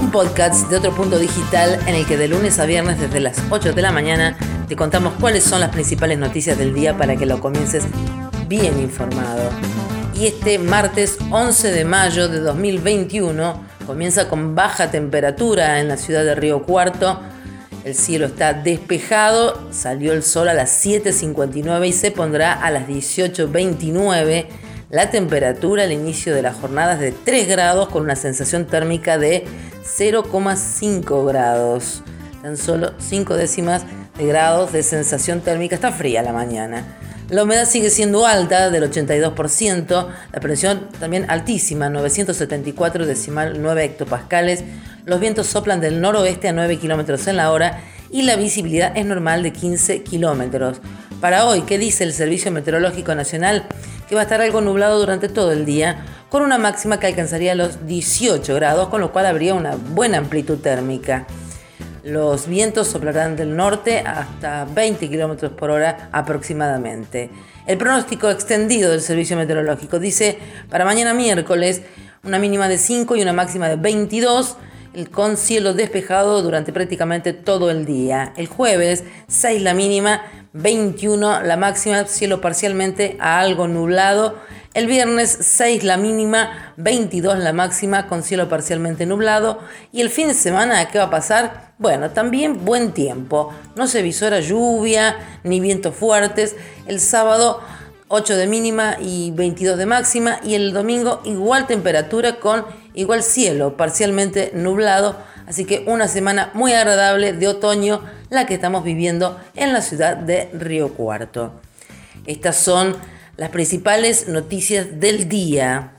un podcast de otro punto digital en el que de lunes a viernes desde las 8 de la mañana te contamos cuáles son las principales noticias del día para que lo comiences bien informado. Y este martes 11 de mayo de 2021 comienza con baja temperatura en la ciudad de Río Cuarto. El cielo está despejado, salió el sol a las 7.59 y se pondrá a las 18.29 la temperatura al inicio de la jornada es de 3 grados con una sensación térmica de 0,5 grados. Tan solo 5 décimas de grados de sensación térmica. Está fría la mañana. La humedad sigue siendo alta, del 82%. La presión también altísima, 974 decimal 9 hectopascales. Los vientos soplan del noroeste a 9 kilómetros en la hora y la visibilidad es normal de 15 kilómetros. Para hoy, ¿qué dice el Servicio Meteorológico Nacional? que va a estar algo nublado durante todo el día, con una máxima que alcanzaría los 18 grados, con lo cual habría una buena amplitud térmica. Los vientos soplarán del norte hasta 20 km por hora aproximadamente. El pronóstico extendido del Servicio Meteorológico dice para mañana miércoles una mínima de 5 y una máxima de 22 con cielo despejado durante prácticamente todo el día. El jueves 6 la mínima 21 la máxima, cielo parcialmente a algo nublado. El viernes 6 la mínima, 22 la máxima con cielo parcialmente nublado. Y el fin de semana, ¿qué va a pasar? Bueno, también buen tiempo. No se visora lluvia ni vientos fuertes. El sábado 8 de mínima y 22 de máxima. Y el domingo igual temperatura con igual cielo parcialmente nublado Así que una semana muy agradable de otoño, la que estamos viviendo en la ciudad de Río Cuarto. Estas son las principales noticias del día.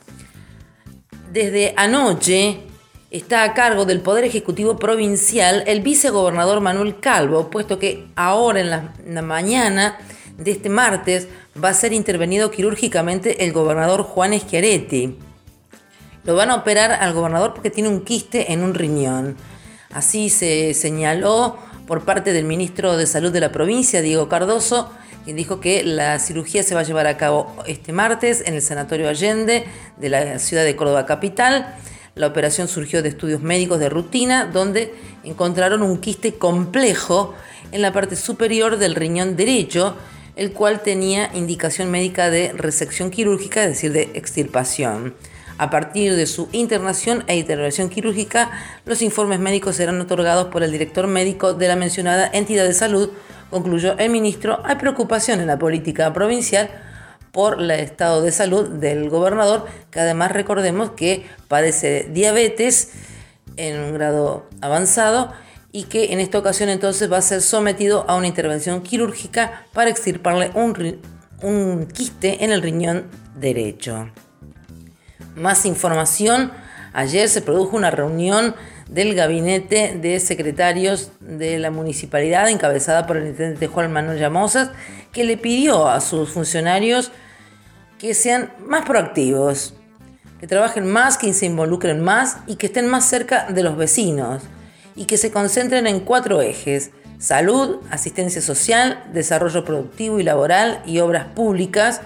Desde anoche está a cargo del Poder Ejecutivo Provincial el vicegobernador Manuel Calvo, puesto que ahora en la, mañana de este martes va a ser intervenido quirúrgicamente el gobernador Juan Schiaretti. Lo van a operar al gobernador porque tiene un quiste en un riñón. Así se señaló por parte del ministro de Salud de la provincia, Diego Cardoso, quien dijo que la cirugía se va a llevar a cabo este martes en el Sanatorio Allende de la ciudad de Córdoba Capital. La operación surgió de estudios médicos de rutina, donde encontraron un quiste complejo en la parte superior del riñón derecho, el cual tenía indicación médica de resección quirúrgica, es decir, de extirpación. A partir de su internación e intervención quirúrgica, los informes médicos serán otorgados por el director médico de la mencionada entidad de salud, concluyó el ministro. Hay preocupación en la política provincial por el estado de salud del gobernador, que además recordemos que padece diabetes en un grado avanzado y que en esta ocasión entonces va a ser sometido a una intervención quirúrgica para extirparle un, un quiste en el riñón derecho. Más información. Ayer se produjo una reunión del gabinete de secretarios de la municipalidad encabezada por el intendente Juan Manuel Llamosas, que le pidió a sus funcionarios que sean más proactivos, que trabajen más, que se involucren más y que estén más cerca de los vecinos y que se concentren en cuatro ejes, salud, asistencia social, desarrollo productivo y laboral y obras públicas,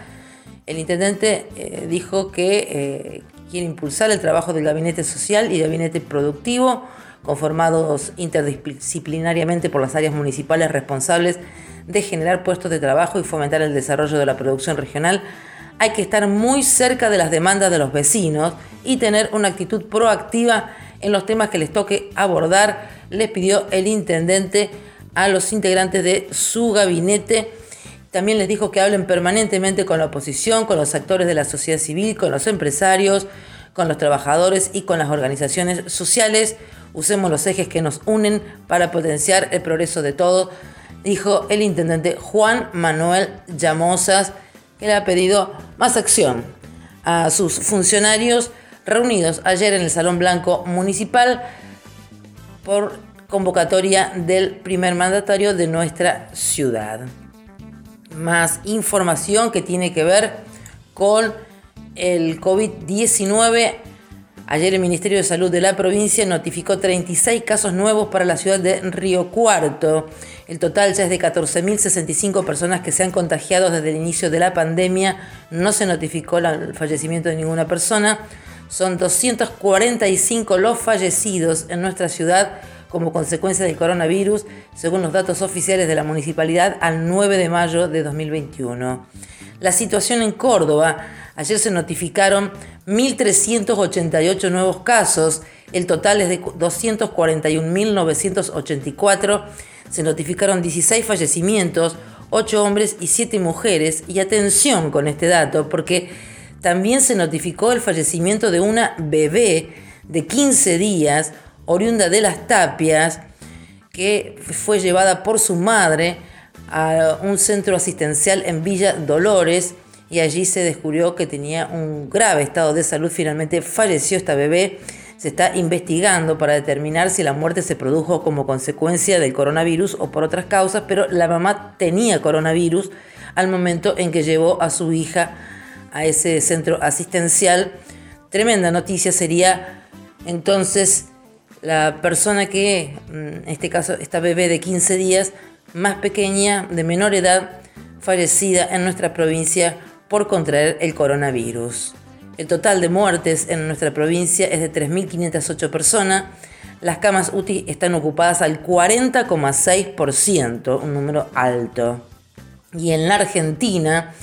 el intendente eh, dijo que eh, quiere impulsar el trabajo del gabinete social y gabinete productivo, conformados interdisciplinariamente por las áreas municipales responsables de generar puestos de trabajo y fomentar el desarrollo de la producción regional. Hay que estar muy cerca de las demandas de los vecinos y tener una actitud proactiva en los temas que les toque abordar, les pidió el intendente a los integrantes de su gabinete también les dijo que hablen permanentemente con la oposición, con los actores de la sociedad civil, con los empresarios, con los trabajadores y con las organizaciones sociales. Usemos los ejes que nos unen para potenciar el progreso de todo, dijo el intendente Juan Manuel Llamosas, que le ha pedido más acción a sus funcionarios reunidos ayer en el Salón Blanco Municipal por convocatoria del primer mandatario de nuestra ciudad. Más información que tiene que ver con el COVID-19 Ayer el Ministerio de Salud de la provincia notificó 36 casos nuevos para la ciudad de Río Cuarto. El total ya es de 14.065 personas que se han contagiado desde el inicio de la pandemia. No se notificó el fallecimiento de ninguna persona. Son 245 los fallecidos en nuestra ciudad como consecuencia del coronavirus, según los datos oficiales de la municipalidad al 9 de mayo de 2021. La situación en Córdoba Ayer se notificaron 1.388 nuevos casos, el total es de 241.984, se notificaron 16 fallecimientos, 8 hombres y 7 mujeres, y atención con este dato, porque también se notificó el fallecimiento de una bebé de 15 días, oriunda de las tapias, que fue llevada por su madre a un centro asistencial en Villa Dolores y allí se descubrió que tenía un grave estado de salud. Finalmente falleció esta bebé. Se está investigando para determinar si la muerte se produjo como consecuencia del coronavirus o por otras causas, pero la mamá tenía coronavirus al momento en que llevó a su hija a ese centro asistencial. Tremenda noticia sería entonces la persona que, mm, en este caso, esta bebé de 15 días, más pequeña, de menor edad, fallecida en nuestra provincia por contraer el coronavirus. El total de muertes en nuestra provincia es de 3.508 personas. Las camas UTI están ocupadas al 40,6%, un número alto. Y en la Argentina,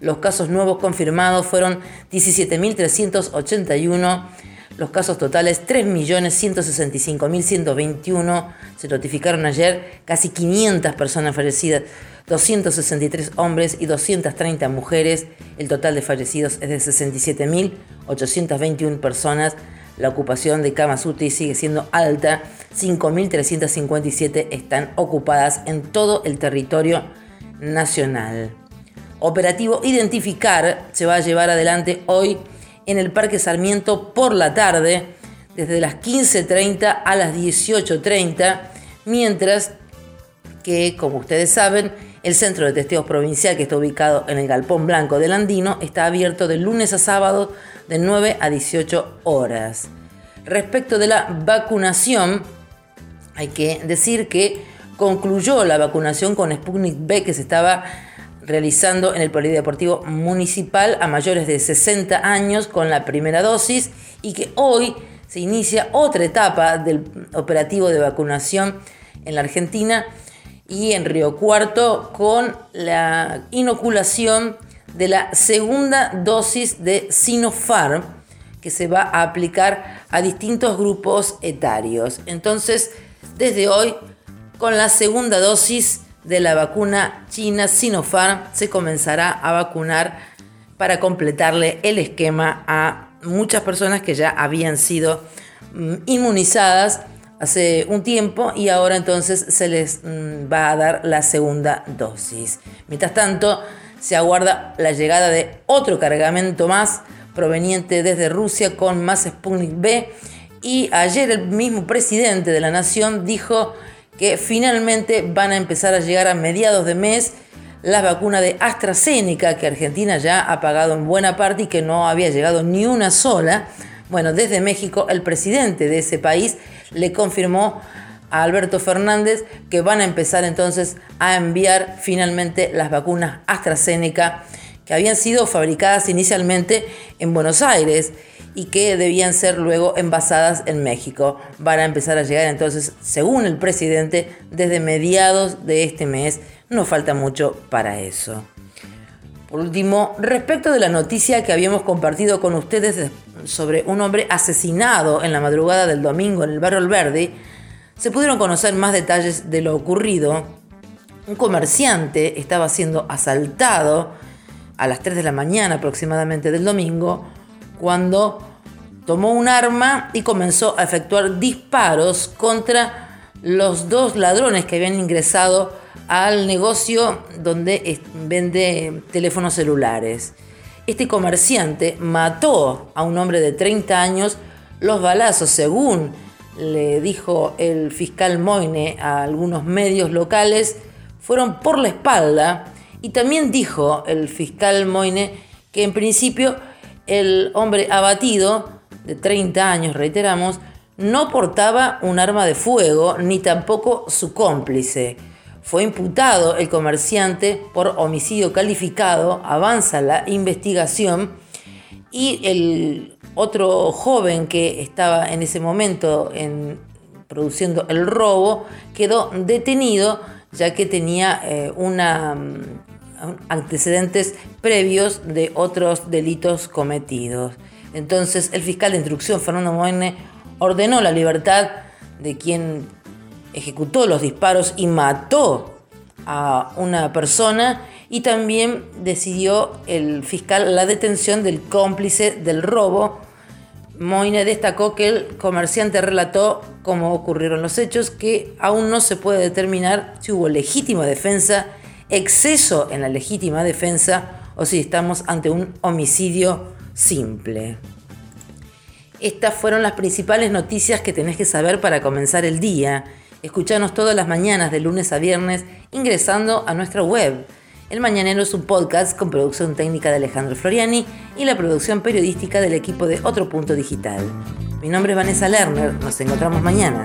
los casos nuevos confirmados fueron 17.381 los casos totales 3.165.121. Se notificaron ayer casi 500 personas fallecidas, 263 hombres y 230 mujeres. El total de fallecidos es de 67.821 personas. La ocupación de camas UTI sigue siendo alta. 5.357 están ocupadas en todo el territorio nacional. Operativo Identificar se va a llevar adelante hoy en el Parque Sarmiento por la tarde, desde las 15.30 a las 18.30, mientras que, como ustedes saben, el Centro de Testeos Provincial, que está ubicado en el Galpón Blanco del Andino, está abierto de lunes a sábado de 9 a 18 horas. Respecto de la vacunación, hay que decir que concluyó la vacunación con Sputnik B que se estaba realizando en el Polideportivo Municipal a mayores de 60 años con la primera dosis y que hoy se inicia otra etapa del operativo de vacunación en la Argentina y en Río Cuarto con la inoculación de la segunda dosis de Sinopharm que se va a aplicar a distintos grupos etarios. Entonces, desde hoy, con la segunda dosis de la vacuna china Sinopharm se comenzará a vacunar para completarle el esquema a muchas personas que ya habían sido mm, inmunizadas hace un tiempo y ahora entonces se les mm, va a dar la segunda dosis. Mientras tanto, se aguarda la llegada de otro cargamento más proveniente desde Rusia con más Sputnik B y ayer el mismo presidente de la nación dijo que finalmente van a empezar a llegar a mediados de mes la vacuna de AstraZeneca, que Argentina ya ha pagado en buena parte y que no había llegado ni una sola. Bueno, desde México el presidente de ese país le confirmó a Alberto Fernández que van a empezar entonces a enviar finalmente las vacunas AstraZeneca que habían sido fabricadas inicialmente en Buenos Aires y que debían ser luego envasadas en México. Van a empezar a llegar entonces, según el presidente, desde mediados de este mes. No falta mucho para eso. Por último, respecto de la noticia que habíamos compartido con ustedes sobre un hombre asesinado en la madrugada del domingo en el barrio Alberdi, se pudieron conocer más detalles de lo ocurrido. Un comerciante estaba siendo asaltado a las 3 de la mañana aproximadamente del domingo cuando tomó un arma y comenzó a efectuar disparos contra los dos ladrones que habían ingresado al negocio donde vende teléfonos celulares. Este comerciante mató a un hombre de 30 años. Los balazos, según le dijo el fiscal Moine a algunos medios locales fueron por la espalda y también dijo el fiscal Moine que en principio el hombre abatido, de 30 años reiteramos, no portaba un arma de fuego ni tampoco su cómplice. Fue imputado el comerciante por homicidio calificado, avanza la investigación y el otro joven que estaba en ese momento en, produciendo el robo quedó detenido ya que tenía eh, una, mm, antecedentes previos de otros delitos cometidos. Entonces el fiscal de instrucción Fernando Moine ordenó la libertad de quien ejecutó los disparos y mató a una persona y también decidió el fiscal la detención del cómplice del robo. Moine destacó que el comerciante relató cómo ocurrieron los hechos, que aún no se puede determinar si hubo legítima defensa, exceso en la legítima defensa o si estamos ante un homicidio simple. Estas fueron las principales noticias que tenés que saber para comenzar el día. Escuchanos todas las mañanas de lunes a viernes ingresando a nuestra web. El Mañanero es un podcast con producción técnica de Alejandro Floriani y la producción periodística del equipo de Otro Punto Digital. Mi nombre es Vanessa Lerner, nos encontramos mañana.